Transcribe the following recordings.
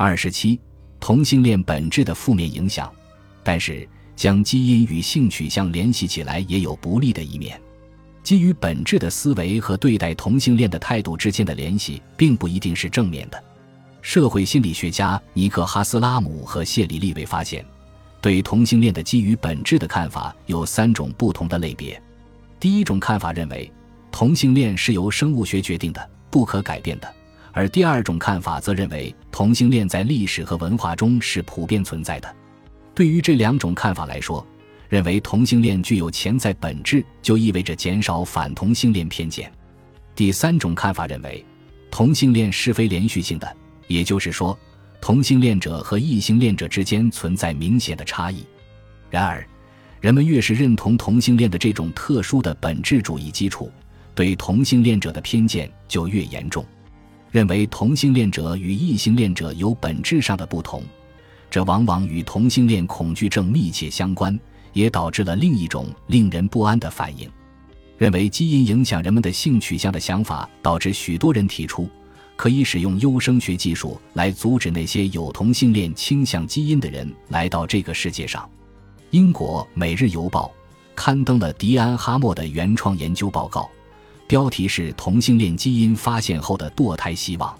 二十七，同性恋本质的负面影响。但是，将基因与性取向联系起来也有不利的一面。基于本质的思维和对待同性恋的态度之间的联系，并不一定是正面的。社会心理学家尼克·哈斯拉姆和谢里利维发现，对同性恋的基于本质的看法有三种不同的类别。第一种看法认为，同性恋是由生物学决定的，不可改变的；而第二种看法则认为，同性恋在历史和文化中是普遍存在的。对于这两种看法来说，认为同性恋具有潜在本质，就意味着减少反同性恋偏见。第三种看法认为，同性恋是非连续性的。也就是说，同性恋者和异性恋者之间存在明显的差异。然而，人们越是认同同性恋的这种特殊的本质主义基础，对同性恋者的偏见就越严重，认为同性恋者与异性恋者有本质上的不同。这往往与同性恋恐惧症密切相关，也导致了另一种令人不安的反应：认为基因影响人们的性取向的想法，导致许多人提出。可以使用优生学技术来阻止那些有同性恋倾向基因的人来到这个世界上。英国《每日邮报》刊登了迪安·哈默的原创研究报告，标题是“同性恋基因发现后的堕胎希望”。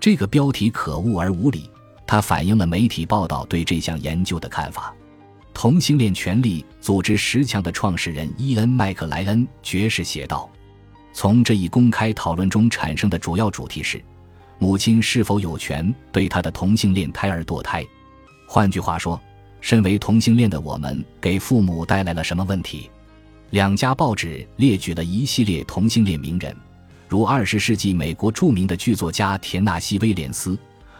这个标题可恶而无理，它反映了媒体报道对这项研究的看法。同性恋权利组织十强的创始人伊恩·麦克莱恩爵士写道。从这一公开讨论中产生的主要主题是：母亲是否有权对她的同性恋胎儿堕胎？换句话说，身为同性恋的我们给父母带来了什么问题？两家报纸列举了一系列同性恋名人，如二十世纪美国著名的剧作家田纳西·威廉斯，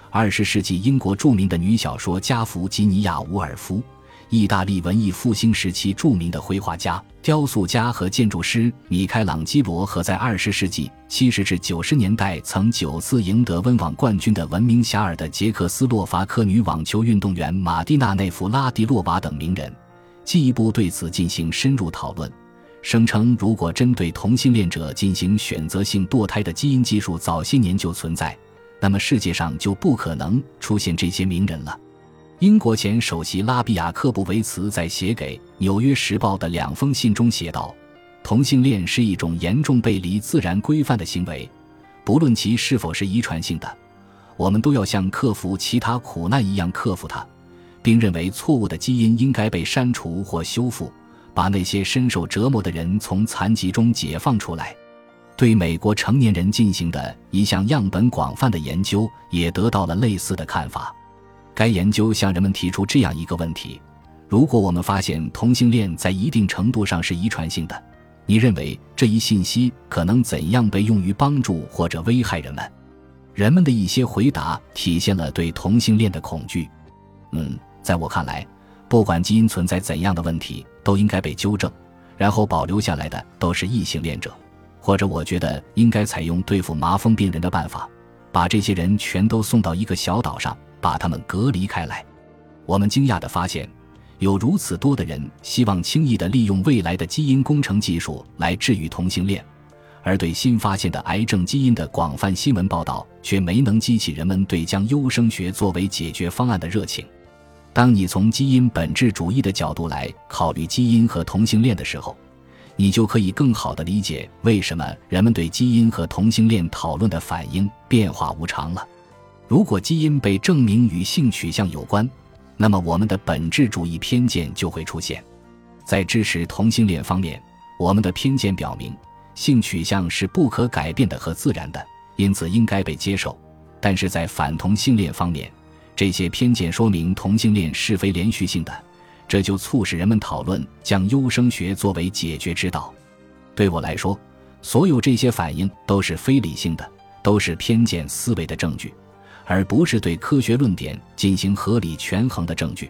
二十世纪英国著名的女小说家弗吉尼亚·伍尔夫。意大利文艺复兴时期著名的绘画家、雕塑家和建筑师米开朗基罗，和在二十世纪七十至九十年代曾九次赢得温网冠军的闻名遐迩的捷克斯洛伐克女网球运动员马蒂娜内弗拉迪洛娃等名人，进一步对此进行深入讨论，声称如果针对同性恋者进行选择性堕胎的基因技术早些年就存在，那么世界上就不可能出现这些名人了。英国前首席拉比亚克布维茨在写给《纽约时报》的两封信中写道：“同性恋是一种严重背离自然规范的行为，不论其是否是遗传性的，我们都要像克服其他苦难一样克服它，并认为错误的基因应该被删除或修复，把那些深受折磨的人从残疾中解放出来。”对美国成年人进行的一项样本广泛的研究也得到了类似的看法。该研究向人们提出这样一个问题：如果我们发现同性恋在一定程度上是遗传性的，你认为这一信息可能怎样被用于帮助或者危害人们？人们的一些回答体现了对同性恋的恐惧。嗯，在我看来，不管基因存在怎样的问题，都应该被纠正，然后保留下来的都是异性恋者。或者，我觉得应该采用对付麻风病人的办法，把这些人全都送到一个小岛上。把他们隔离开来。我们惊讶地发现，有如此多的人希望轻易地利用未来的基因工程技术来治愈同性恋，而对新发现的癌症基因的广泛新闻报道却没能激起人们对将优生学作为解决方案的热情。当你从基因本质主义的角度来考虑基因和同性恋的时候，你就可以更好地理解为什么人们对基因和同性恋讨论的反应变化无常了。如果基因被证明与性取向有关，那么我们的本质主义偏见就会出现。在支持同性恋方面，我们的偏见表明性取向是不可改变的和自然的，因此应该被接受；但是在反同性恋方面，这些偏见说明同性恋是非连续性的，这就促使人们讨论将优生学作为解决之道。对我来说，所有这些反应都是非理性的，都是偏见思维的证据。而不是对科学论点进行合理权衡的证据。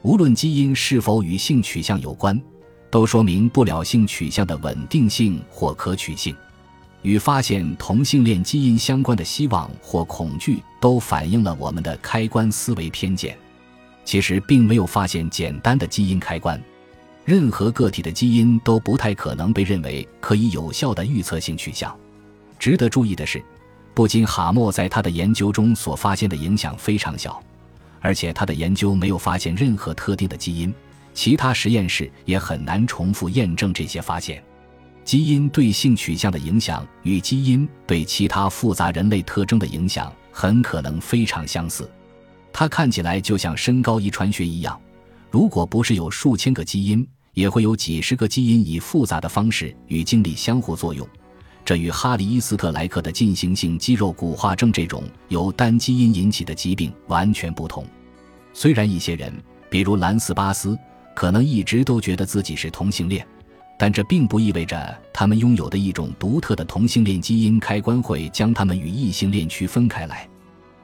无论基因是否与性取向有关，都说明不了性取向的稳定性或可取性。与发现同性恋基因相关的希望或恐惧，都反映了我们的开关思维偏见。其实并没有发现简单的基因开关，任何个体的基因都不太可能被认为可以有效的预测性取向。值得注意的是。不仅哈默在他的研究中所发现的影响非常小，而且他的研究没有发现任何特定的基因，其他实验室也很难重复验证这些发现。基因对性取向的影响与基因对其他复杂人类特征的影响很可能非常相似。它看起来就像身高遗传学一样，如果不是有数千个基因，也会有几十个基因以复杂的方式与精力相互作用。这与哈里伊斯特莱克的进行性肌肉骨化症这种由单基因引起的疾病完全不同。虽然一些人，比如兰斯巴斯，可能一直都觉得自己是同性恋，但这并不意味着他们拥有的一种独特的同性恋基因开关会将他们与异性恋区分开来。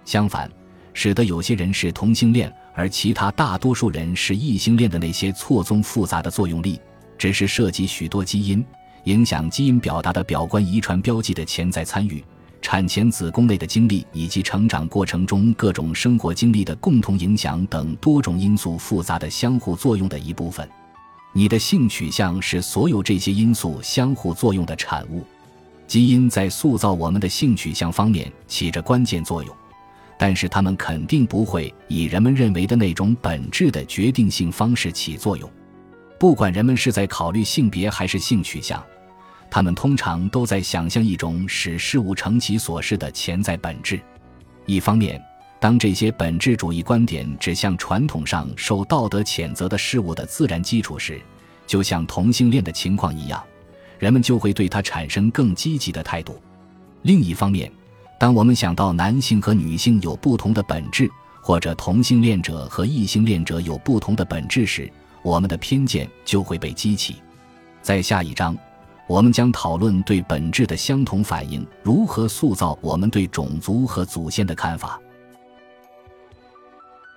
相反，使得有些人是同性恋，而其他大多数人是异性恋的那些错综复杂的作用力，只是涉及许多基因。影响基因表达的表观遗传标记的潜在参与，产前子宫内的经历以及成长过程中各种生活经历的共同影响等多种因素复杂的相互作用的一部分。你的性取向是所有这些因素相互作用的产物。基因在塑造我们的性取向方面起着关键作用，但是它们肯定不会以人们认为的那种本质的决定性方式起作用。不管人们是在考虑性别还是性取向。他们通常都在想象一种使事物成其所是的潜在本质。一方面，当这些本质主义观点指向传统上受道德谴责的事物的自然基础时，就像同性恋的情况一样，人们就会对它产生更积极的态度。另一方面，当我们想到男性和女性有不同的本质，或者同性恋者和异性恋者有不同的本质时，我们的偏见就会被激起。在下一章。我们将讨论对本质的相同反应如何塑造我们对种族和祖先的看法。